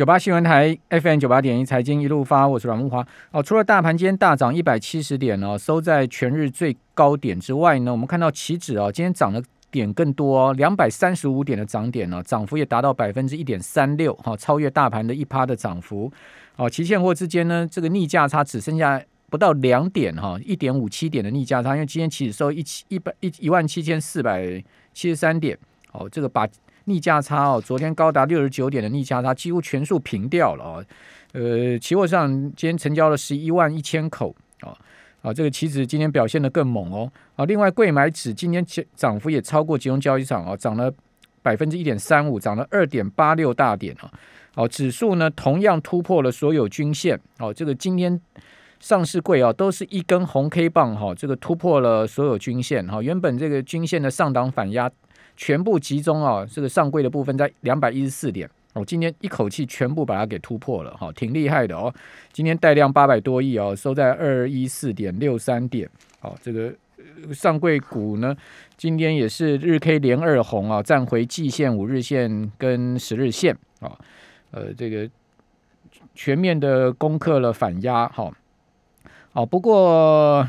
九八新闻台 FM 九八点一财经一路发，我是阮木华。哦，除了大盘今天大涨一百七十点哦，收在全日最高点之外呢，我们看到期指哦，今天涨的点更多，哦两百三十五点的涨点呢，涨幅也达到百分之一点三六，哈，超越大盘的一趴的涨幅。哦，期现货之间呢，这个逆价差只剩下不到两点哈，一点五七点的逆价差，因为今天期指收一七一百一一万七千四百七十三点，哦，这个把。逆价差哦，昨天高达六十九点的逆价差几乎全数平掉了哦。呃，期货上今天成交了十一万一千口哦，啊，这个期指今天表现的更猛哦。啊，另外贵买指今天涨幅也超过集中交易场哦，涨了百分之一点三五，涨了二点八六大点啊。哦，指数呢同样突破了所有均线哦。这个今天上市柜啊都是一根红 K 棒哈，这个突破了所有均线哈。原本这个均线的上档反压。全部集中啊，这个上柜的部分在两百一十四点哦，今天一口气全部把它给突破了哈，挺厉害的哦。今天带量八百多亿哦，收在二一四点六三点。好，这个上柜股呢，今天也是日 K 连二红啊，站回季线、五日线跟十日线啊。呃，这个全面的攻克了反压哈。好，不过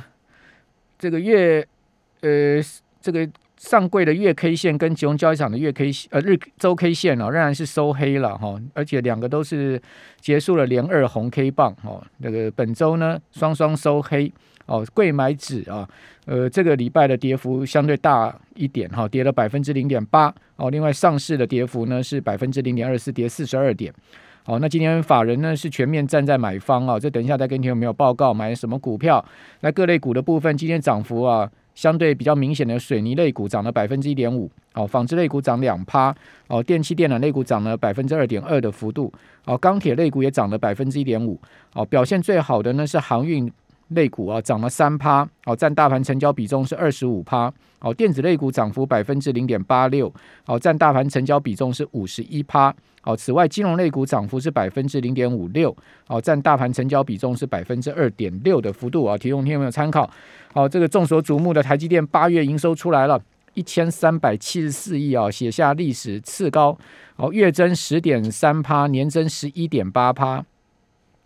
这个月呃，这个。上柜的月 K 线跟集中交易场的月 K 呃日周 K 线哦，仍然是收黑了哈，而且两个都是结束了连二红 K 棒哦。那个本周呢，双双收黑哦。贵买指啊，呃，这个礼拜的跌幅相对大一点哈，跌了百分之零点八哦。另外上市的跌幅呢是百分之零点二四，跌四十二点。好，那今天法人呢是全面站在买方啊，这等一下再跟听有没有报告买什么股票。那各类股的部分，今天涨幅啊。相对比较明显的水泥类股涨了百分之一点五，哦，纺织类股涨两趴，哦，电气电缆类股涨了百分之二点二的幅度，哦，钢铁类股也涨了百分之一点五，哦，表现最好的呢是航运类股啊，涨了三趴，哦，占大盘成交比重是二十五趴，哦，电子类股涨幅百分之零点八六，哦，占大盘成交比重是五十一趴。哦，此外，金融类股涨幅是百分之零点五六，哦，占大盘成交比重是百分之二点六的幅度啊，提供听众朋友参考。好，这个众所瞩目的台积电八月营收出来了，一千三百七十四亿啊，写下历史次高。哦，月增十点三趴，年增十一点八趴。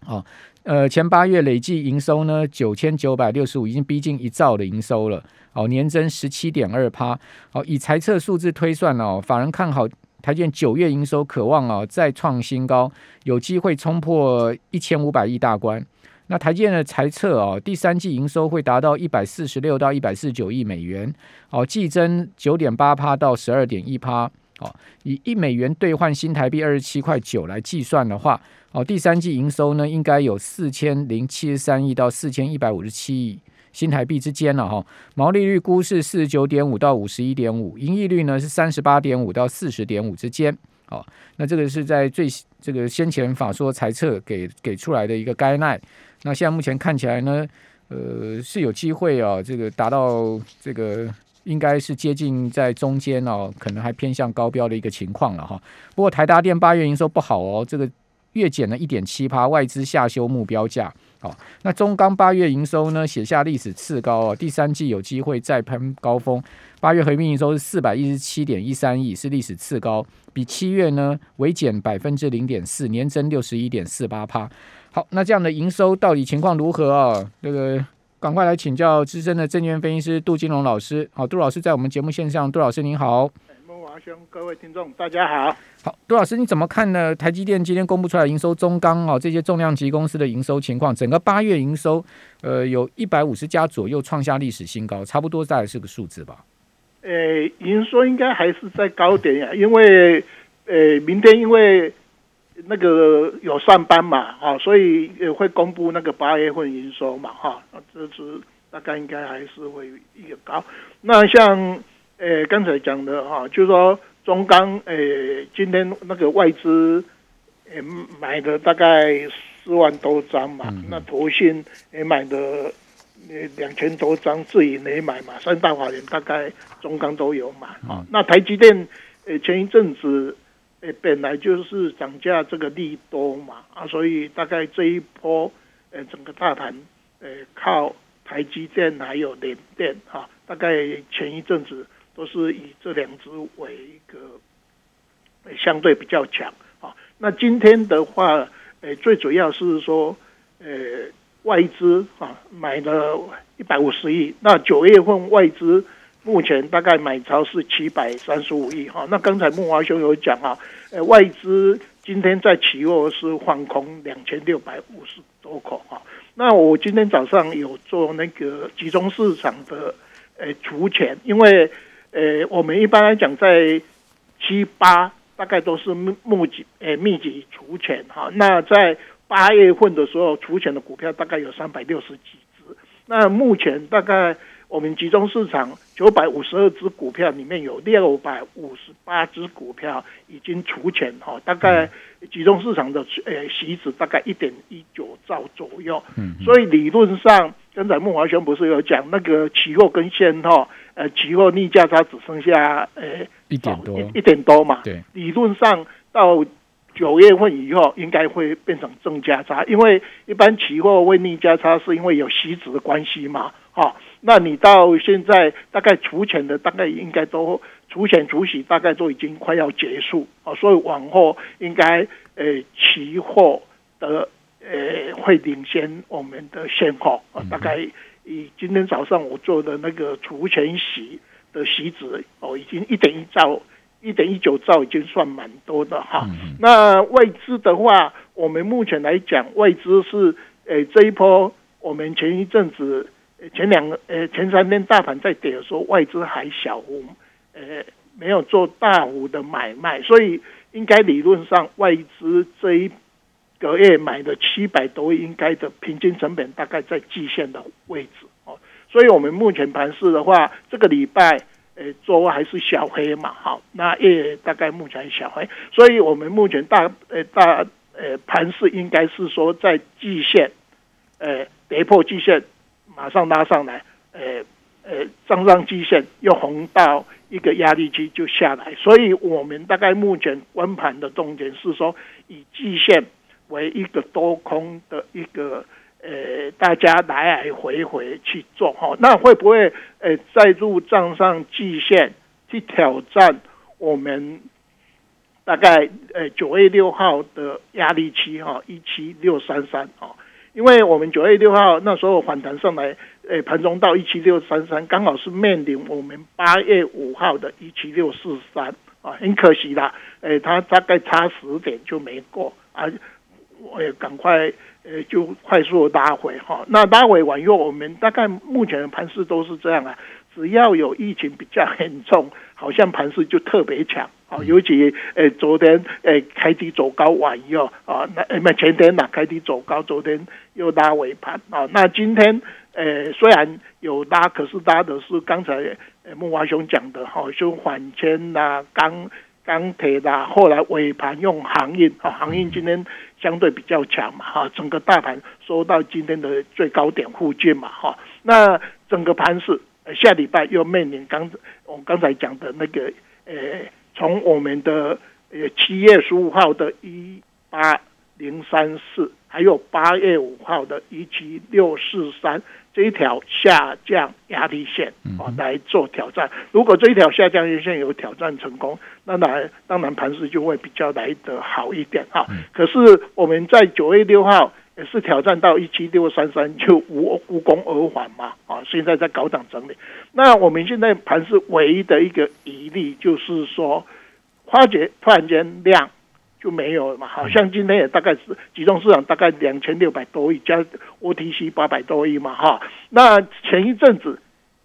哦，呃，前八月累计营收呢九千九百六十五，已经逼近一兆的营收了。哦，年增十七点二趴。哦，以财测数字推算哦，法人看好。台建九月营收渴望啊再创新高，有机会冲破一千五百亿大关。那台建的财测哦，第三季营收会达到一百四十六到一百四十九亿美元，哦，季增九点八趴到十二点一趴。哦，以一美元兑换新台币二十七块九来计算的话，哦，第三季营收呢应该有四千零七十三亿到四千一百五十七亿。新台币之间了哈，毛利率估是四十九点五到五十一点五，盈利率呢是三十八点五到四十点五之间。哦，那这个是在最这个先前法说财测给给出来的一个该奈。那现在目前看起来呢，呃是有机会啊，这个达到这个应该是接近在中间哦，可能还偏向高标的一个情况了哈。不过台达电八月营收不好哦，这个月减了一点七趴，外资下修目标价。好，那中钢八月营收呢写下历史次高哦，第三季有机会再攀高峰。八月合并营收是四百一十七点一三亿，是历史次高，比七月呢微减百分之零点四，年增六十一点四八趴。好，那这样的营收到底情况如何啊？这个赶快来请教资深的证券分析师杜金龙老师。好，杜老师在我们节目线上，杜老师您好。兄，各位听众，大家好。好，杜老师，你怎么看呢？台积电今天公布出来营收，中钢哦这些重量级公司的营收情况，整个八月营收，呃，有一百五十家左右创下历史新高，差不多大概是个数字吧？呃，营收应该还是在高点呀，因为呃，明天因为那个有上班嘛，哈，所以也会公布那个八月份营收嘛，哈，这是大概应该还是会一个高。那像。诶，刚才讲的哈，就是说中钢诶，今天那个外资诶买的大概四万多张嘛，那投信也买的两千多张，自营也买嘛，三大法人大概中钢都有买啊。那台积电诶，前一阵子诶本来就是涨价这个利多嘛啊，所以大概这一波诶整个大盘诶靠台积电还有联电哈，大概前一阵子。都是以这两只为一个相对比较强啊，那今天的话，呃，最主要是说，呃，外资啊买了一百五十亿，那九月份外资目前大概买超是七百三十五亿哈。那刚才木华兄有讲啊，呃，外资今天在期货是放空两千六百五十多口哈。那我今天早上有做那个集中市场的呃除权，因为呃我们一般来讲在七八大概都是募集呃密集除权哈。那在八月份的时候除权的股票大概有三百六十几只，那目前大概。我们集中市场九百五十二只股票里面有六百五十八只股票已经除权哈，大概集中市场的呃席值大概一点一九兆左右，嗯，所以理论上刚才孟华轩不是有讲那个期货跟现货，呃，期货逆价差只剩下呃一点多。一点多。嘛，对，理论上到九月份以后应该会变成正价差，因为一般期货为逆价差是因为有息值的关系嘛，哈。那你到现在大概除权的大概应该都除权除息大概都已经快要结束啊，所以往后应该呃期货的呃会领先我们的现货啊，大概以今天早上我做的那个除权息的息值哦，已经一点一兆一点一九兆已经算蛮多的哈。那外资的话，我们目前来讲外资是呃这一波我们前一阵子。前两个呃前三天大盘在跌的时候，外资还小幅呃没有做大幅的买卖，所以应该理论上外资这一个月买的七百多亿，应该的平均成本大概在季线的位置哦。所以我们目前盘市的话，这个礼拜呃周还是小黑嘛，好，那也大概目前小黑，所以我们目前大呃大呃盘市应该是说在季线呃跌破季线。马上拉上来，呃呃，上上基线又红到一个压力区就下来，所以我们大概目前关盘的重点是说，以季线为一个多空的一个呃，大家来来回回去做哈，那会不会呃再入账上季线去挑战我们大概呃九月六号的压力期哈，一七六三三哦？因为我们九月六号那时候反弹上来，诶，盘中到一七六三三，刚好是面临我们八月五号的一七六四三啊，很可惜啦，诶，它大概差十点就没过啊，我也赶快呃就快速拉回哈，那拉回完以后，我们大概目前的盘势都是这样啊，只要有疫情比较严重，好像盘势就特别强。啊，尤其诶，昨天诶开低走高完以后啊，那诶，前天呐开低走高，昨天又拉尾盘啊。那今天诶虽然有拉，可是拉的是刚才木华兄讲的哈，就缓铅啦、钢钢铁啦，后来尾盘用航运啊，航运今天相对比较强嘛哈，整个大盘收到今天的最高点附近嘛哈。那整个盘是下礼拜又面临刚我刚才讲的那个诶。从我们的呃七月十五号的一八零三四，还有八月五号的一七六四三这一条下降压力线啊来做挑战。如果这一条下降压力线有挑战成功，那当然当然盘势就会比较来得好一点哈。可是我们在九月六号也是挑战到一七六三三，就无无功而返嘛啊！现在在高档整理。那我们现在盘是唯一的一个疑虑，就是说，花姐突然间量就没有了嘛？好像今天也大概是集中市场大概两千六百多亿加 OTC 八百多亿嘛，哈。那前一阵子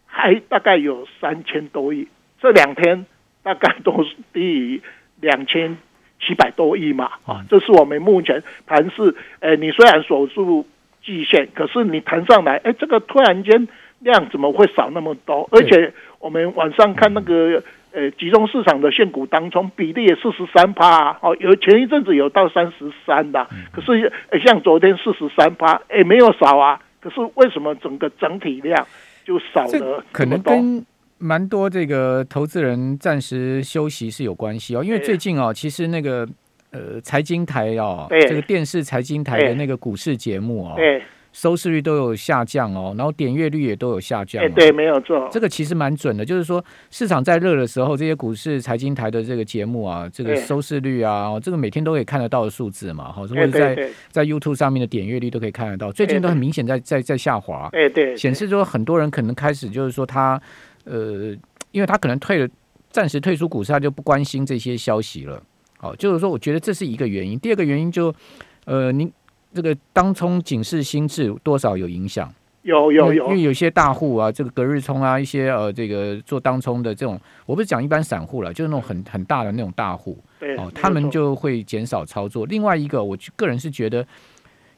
还大概有三千多亿，这两天大概都是低于两千七百多亿嘛，啊，这是我们目前盘是，呃，你虽然守住季线，可是你弹上来，哎，这个突然间。量怎么会少那么多？而且我们晚上看那个呃集中市场的限股当中比例也四十三趴哦，有前一阵子有到三十三的，可是像昨天四十三趴，哎没有少啊。可是为什么整个整体量就少了？可能跟蛮多这个投资人暂时休息是有关系哦。因为最近哦，其实那个呃财经台哦，这个电视财经台的那个股市节目哦。收视率都有下降哦，然后点阅率也都有下降、哎，哦。对，没有错，这个其实蛮准的，就是说市场在热的时候，这些股市财经台的这个节目啊，这个收视率啊，哦这个每天都可以看得到的数字嘛，哈，或哎，者在在 YouTube 上面的点阅率都可以看得到，最近都很明显在在在下滑，哎，对，显示说很多人可能开始就是说他呃，因为他可能退了，暂时退出股市，他就不关心这些消息了。好，就是说我觉得这是一个原因。第二个原因就呃，您这个当冲警示心智多少有影响。有有有因为有些大户啊，这个隔日冲啊，一些呃，这个做当冲的这种，我不是讲一般散户了，就是那种很很大的那种大户对，哦，他们就会减少操作。另外一个，我个人是觉得，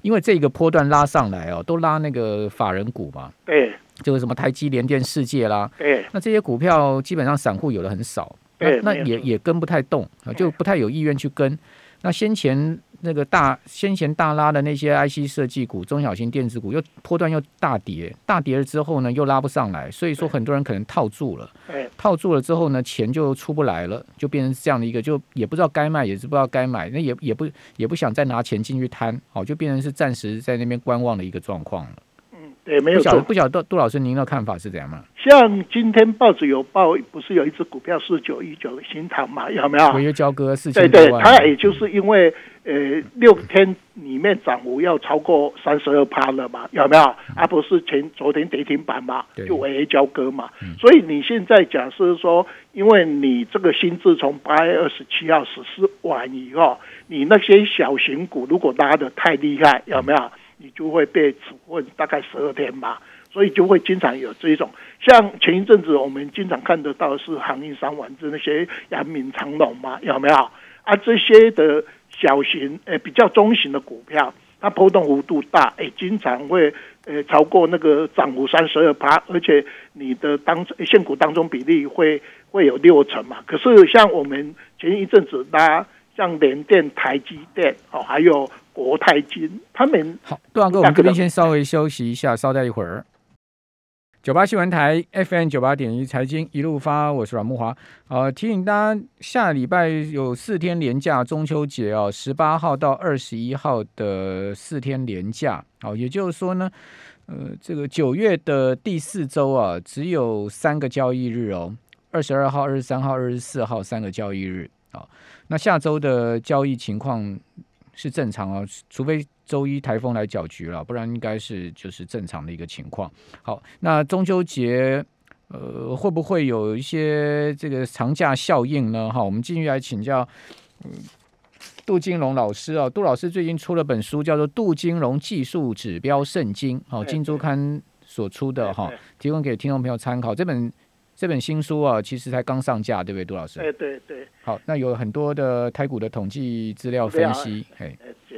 因为这个波段拉上来哦，都拉那个法人股嘛，对就是什么台积、联电、世界啦，对。那这些股票基本上散户有的很少，那那也也跟不太动，啊就不太有意愿去跟。那先前那个大先前大拉的那些 IC 设计股、中小型电子股，又波段又大跌，大跌了之后呢，又拉不上来，所以说很多人可能套住了，哎，套住了之后呢，钱就出不来了，就变成这样的一个，就也不知道该卖，也是不知道该买，那也也不也不想再拿钱进去摊，哦，就变成是暂时在那边观望的一个状况了。对，没有错。不晓得杜杜老师您的看法是怎样吗？像今天报纸有报，不是有一只股票四九一九的新塘嘛？有没有？违约交割四对对，千多万，它也就是因为呃六天里面涨幅要超过三十二趴了嘛，有没有？而、不是前昨天跌停板嘛，就违约交割嘛。所以你现在假设说，因为你这个新制从八月二十七号实施完以后，你那些小型股如果拉的太厉害，有没有？你就会被处分大概十二天吧。所以就会经常有这一种，像前一阵子我们经常看得到是航运商丸子那些阳明长隆嘛，有没有？啊，这些的小型呃比较中型的股票，它波动幅度大，哎，经常会呃超过那个涨幅三十二趴，而且你的当现股当中比例会会有六成嘛。可是像我们前一阵子拉像联电、台积电哦，还有国泰金，他们好，杜大哥，我们这边先稍微休息一下，稍待一会儿。九八新闻台 FM 九八点一财经一路发，我是阮木华。呃，提醒大家，下礼拜有四天连假，中秋节哦，十八号到二十一号的四天连假。哦，也就是说呢，呃，这个九月的第四周啊，只有三个交易日哦，二十二号、二十三号、二十四号三个交易日。哦，那下周的交易情况是正常哦，除非周一台风来搅局了，不然应该是就是正常的一个情况。好，那中秋节呃会不会有一些这个长假效应呢？哈，我们继续来请教嗯杜金龙老师啊，杜老师最近出了本书，叫做《杜金龙技术指标圣经》，好，《金周刊》所出的哈对，提供给听众朋友参考。这本这本新书啊，其实才刚上架，对不对，杜老师？对对对，好，那有很多的台股的统计资料分析，哎。呃，这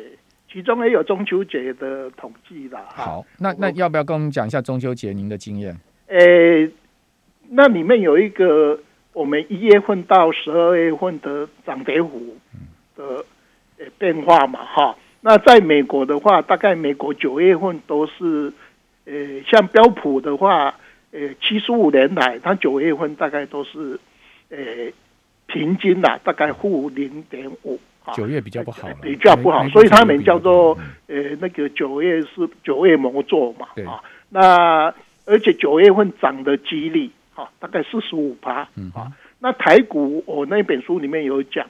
其中也有中秋节的统计啦。好，那那要不要跟我们讲一下中秋节您的经验？诶，那里面有一个我们一月份到十二月份的涨跌幅的呃变化嘛，哈。那在美国的话，大概美国九月份都是，呃，像标普的话，呃，七十五年来，它九月份大概都是，呃，平均啦，大概负零点五。哈九月比较不好了，比较不好，所以他们叫做嗯呃那个九月是九月魔咒嘛啊，那而且九月份涨的几率啊，大概四十五趴嗯啊。那台股我那本书里面有讲，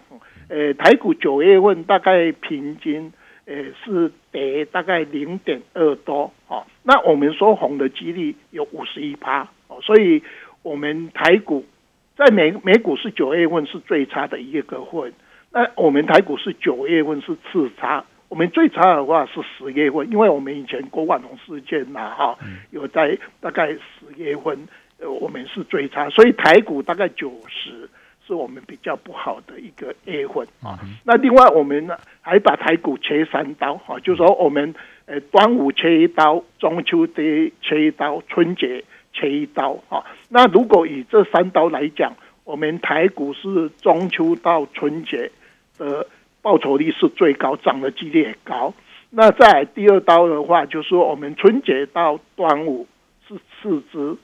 呃，台股九月份大概平均呃是跌大概零点二多哦，那我们说红的几率有五十一趴哦，所以我们台股在美美股是九月份是最差的一个份。那我们台股是九月份是次差，我们最差的话是十月份，因为我们以前郭万龙事件呐、哈，有在大概十月份，呃，我们是最差，所以台股大概九十是我们比较不好的一个月份啊。那另外我们呢还把台股切三刀哈，就是说我们呃端午切一刀，中秋节切一刀，春节切一刀哈。那如果以这三刀来讲，我们台股是中秋到春节。的报酬率是最高，涨的几率也高。那在第二刀的话，就是我们春节到端午是次之，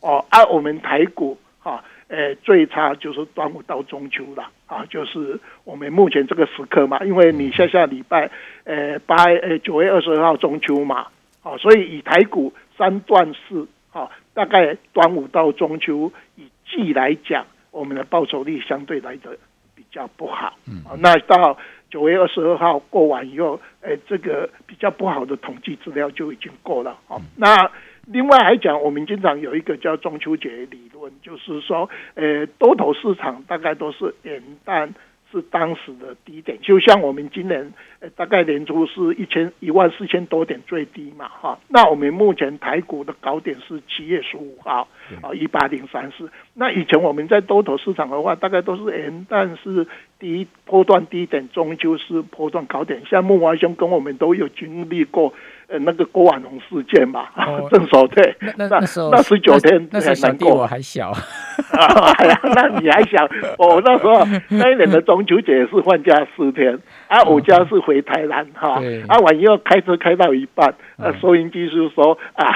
哦，按、啊、我们台股哈，诶、最差就是端午到中秋了啊，就是我们目前这个时刻嘛，因为你下下礼拜，呃，八呃九月二十二号中秋嘛，好，所以以台股三段式，好，大概端午到中秋以季来讲，我们的报酬率相对来的比较不好。嗯，那到九月二十二号过完以后，哎，这个比较不好的统计资料就已经过了。好，那另外还讲，我们经常有一个叫中秋节理论，就是说，呃，多头市场大概都是元旦。是当时的低点，就像我们今年呃大概年初是一千一万四千多点最低嘛哈，那我们目前台股的高点是七月十五号啊一八零三四，那以前我们在多头市场的话，大概都是元旦是低波段低点，终究是波段高点，像木华兄跟我们都有经历过。呃，那个郭婉红事件嘛，正所对，那那时候那十九天那时候小弟我还小，那你还小，我那时候那一年的中秋节是放假四天，啊，我家是回台南哈，啊，晚又开车开到一半，呃，收音机是说啊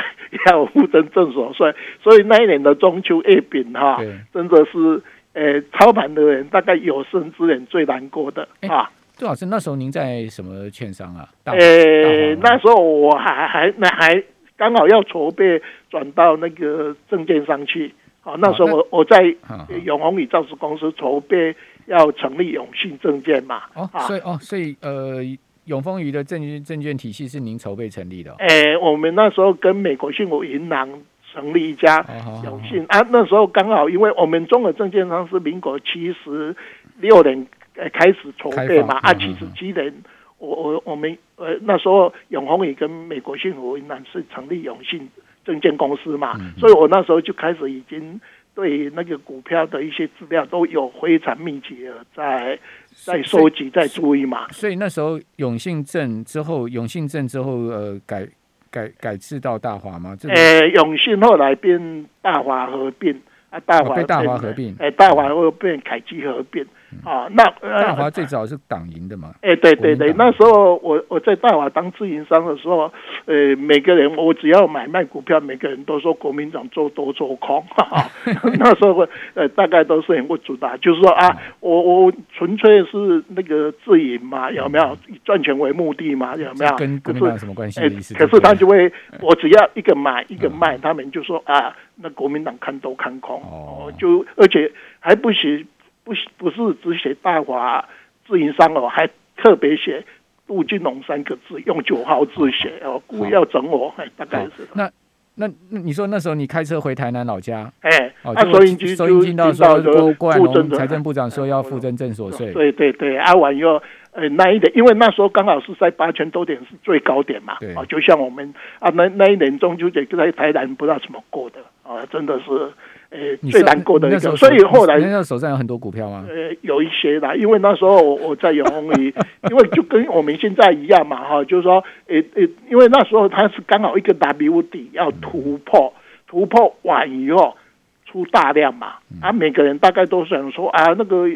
要负责正所税，所以那一年的中秋月饼哈，真的是呃操盘的人大概有生之年最难过的啊。杜老师，那时候您在什么券商啊？呃，那时候我还还那还刚好要筹备转到那个证券商去。好，那时候我我在永宏宇造纸公司筹备要成立永信证券嘛。哦，所以哦，所以呃，永丰余的证券证券体系是您筹备成立的。哎，我们那时候跟美国信福银行成立一家永信啊。那时候刚好，因为我们中国证券商是民国七十六年。呃，开始筹备嘛，啊，七十七年，我我我们呃那时候永丰也跟美国信福银行是成立永信证券公司嘛，所以我那时候就开始已经对那个股票的一些资料都有非常密集的在在收集在注意嘛。所以那时候永信证之后，永信证之后呃改改改制到大华吗？呃，永信后来变大华合并啊，大华被大华合并，哎，大华又变凯基合并。啊，那大华最早是党营的嘛？哎，对对对，那时候我我在大华当自营商的时候，呃，每个人我只要买卖股票，每个人都说国民党做多做空，那时候呃大概都是很不主打，就是说啊，我我纯粹是那个自营嘛，有没有以赚钱为目的嘛？有没有？跟国民党什么关系？可是他就会，我只要一个买一个卖，他们就说啊，那国民党看都看空，哦，就而且还不行。不不是只写大华自营商哦，还特别写杜金龙三个字，用九号字写哦，故意要整我，大概是。那那那你说那时候你开车回台南老家，哎，那收音机收音听到说郭郭龙财政部长说要负征正所税，对对对，阿完又呃那一点，因为那时候刚好是在八千多点是最高点嘛，啊，就像我们啊那那一年中秋节在台南不知道怎么过的啊，真的是。呃，最难过的一个，所以后来那手上有很多股票吗？呃，有一些啦，因为那时候我在永丰里，因为就跟我们现在一样嘛，哈，就是说，呃呃，因为那时候它是刚好一个 W 底要突破，突破完以后出大量嘛，啊，每个人大概都想说啊，那个。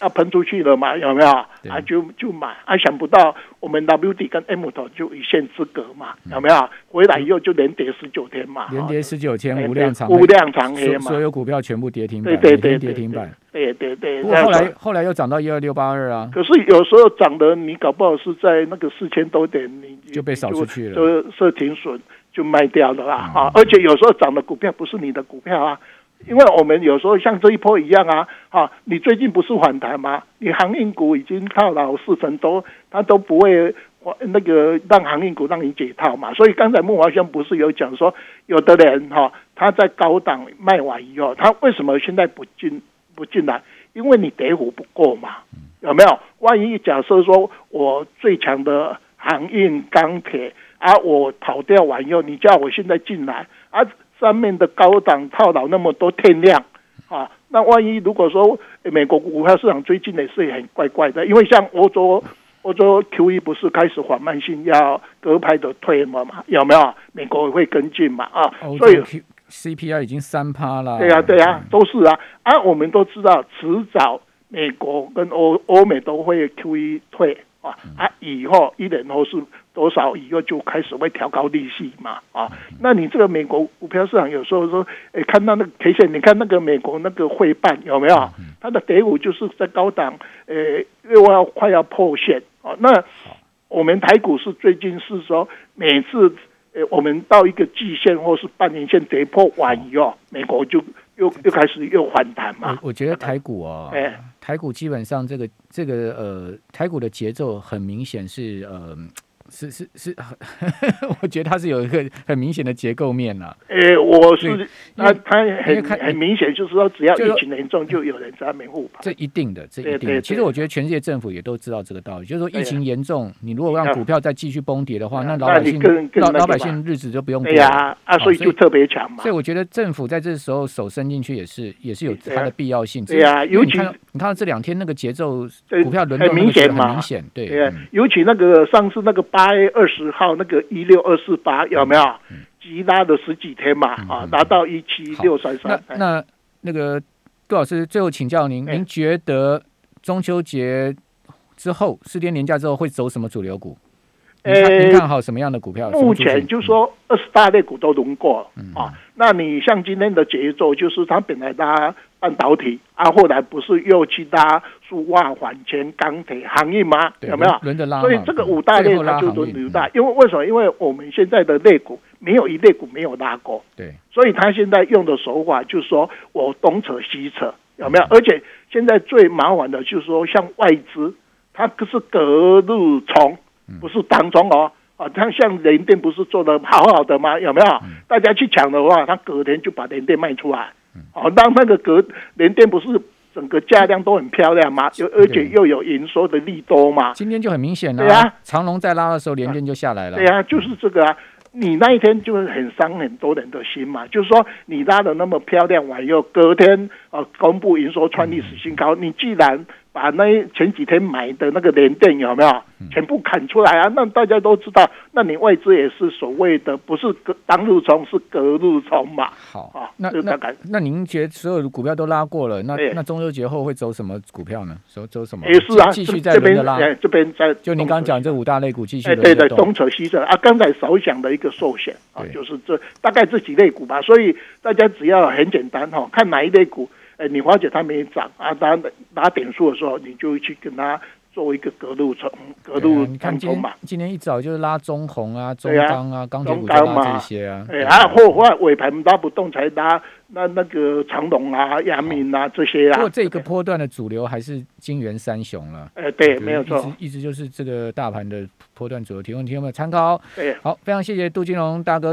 要喷出去了嘛？有没有啊？就就买啊！想不到我们 W D 跟 M 头就一线之隔嘛？有没有？回来以后就连跌十九天嘛？连跌十九天，无量长无量长黑嘛？所有股票全部跌停板，对对对，跌停板。对对对。不过后来后来又涨到一二六八二啊。可是有时候涨的你搞不好是在那个四千多点，你就被扫出去了，就设停损就卖掉了啦。啊！而且有时候涨的股票不是你的股票啊。因为我们有时候像这一波一样啊，哈，你最近不是反弹吗？你航运股已经套牢四成多，它都不会那个让航运股让你解套嘛。所以刚才木华兄不是有讲说，有的人哈，他在高档卖完以后，他为什么现在不进不进来？因为你跌幅不够嘛，有没有？万一假设说我最强的航运钢铁啊，我跑掉完以后，你叫我现在进来啊？上面的高档套牢那么多天量啊，那万一如果说美国股票市场最近也是很怪怪的，因为像欧洲欧洲 Q E 不是开始缓慢性要隔拍的退嘛嘛，有没有？美国会跟进嘛啊？所以 C P I 已经三趴了。对呀对呀，都是啊啊，我们都知道，迟早美国跟欧欧美都会 Q E 退啊啊，以后一年后是。多少以后就开始会调高利息嘛？啊，那你这个美国股票市场有时候说，诶，看到那个 K 线，你看那个美国那个汇办有没有？它的跌幅就是在高档，诶，又要快要破线啊。那我们台股是最近是说，每次呃，我们到一个季线或是半年线跌破完以后，美国就又又开始又反弹嘛。我我觉得台股哦，哎台股基本上这个这个呃，台股的节奏很明显是呃。是是是，我觉得它是有一个很明显的结构面呐、呃，我是那它很看很明显，就是说只要疫情严重，就有人在那边护盘。这一定的，这一定的。对对其实我觉得全世界政府也都知道这个道理，就是说疫情严重，你如果让啊股票再继续崩跌的话，啊那老百姓老老百姓日子就不用过对了。呀、啊，所以就特别强嘛所以。我觉得政府在这时候手伸进去也是也是有它的必要性。对啊尤其你看这两天那个节奏，股票轮动很明显嘛很明显，对，尤其那个上次那个八月二十号那个一六二四八有没有？急拉了十几天嘛，啊嗯嗯，达到一七六三三。那那个杜老师，最后请教您，哎您觉得中秋节之后四天年假之后会走什么主流股？您看您呃看好什么样的股票？目前就说二十大类股都轮过了嗯啊。那你像今天的节奏，就是它本来拉半导体啊，后来不是又去拉塑化、缓钱、钢铁、行业吗？有没有轮？着拉？所以这个五大类它就航运轮流大，因为为什么？因为我们现在的类股没有一类股没有拉过，对，所以他现在用的手法就是说我东扯西扯，有嗯没有？而且现在最麻烦的就是说，像外资，它可是隔日冲，嗯不是当冲哦。啊，它像联电不是做的好好的吗？有没有？嗯大家去抢的话，他隔天就把联电卖出来。哦，让那个隔联电不是整个价量都很漂亮吗？又而且又有营收的利多嘛？今天就很明显了对啊长龙在拉的时候，连电就下来了。对啊，就是这个啊。你那一天就是很伤很多人的心嘛，就是说你拉的那么漂亮完以后，隔天呃公布营收创历史新高，你既然把那前几天买的那个联电有没有全部砍出来啊？那大家都知道，那你外资也是所谓的不是隔当日冲，是隔日冲嘛。好啊，那那那您觉得所有的股票都拉过了，那那中秋节后会走什么股票呢？走走什么？也是啊，继继续在这边再轮着拉。哎这边在就您刚刚讲这五大类股继续对对，东。扯西扯啊，刚才少讲的一个寿险啊，就是这大概这几类股吧，所以大家只要很简单哈、看哪一类股，哎，你发觉它没涨啊，它拿点数的时候，你就去跟它做一个隔路冲、隔路对啊，你看今。今天一早就是拉中红啊、中钢啊、钢铁股中钢嘛就拉这些啊。哎，啊，或或尾盘拉不动才拉那那个长隆啊、亚明啊这些啊。不过这个波段的主流还是金元三雄了。哎，对，没有错，一直一直就是这个大盘的波段主流提供听众们参考。对。好，非常谢谢杜金龙大哥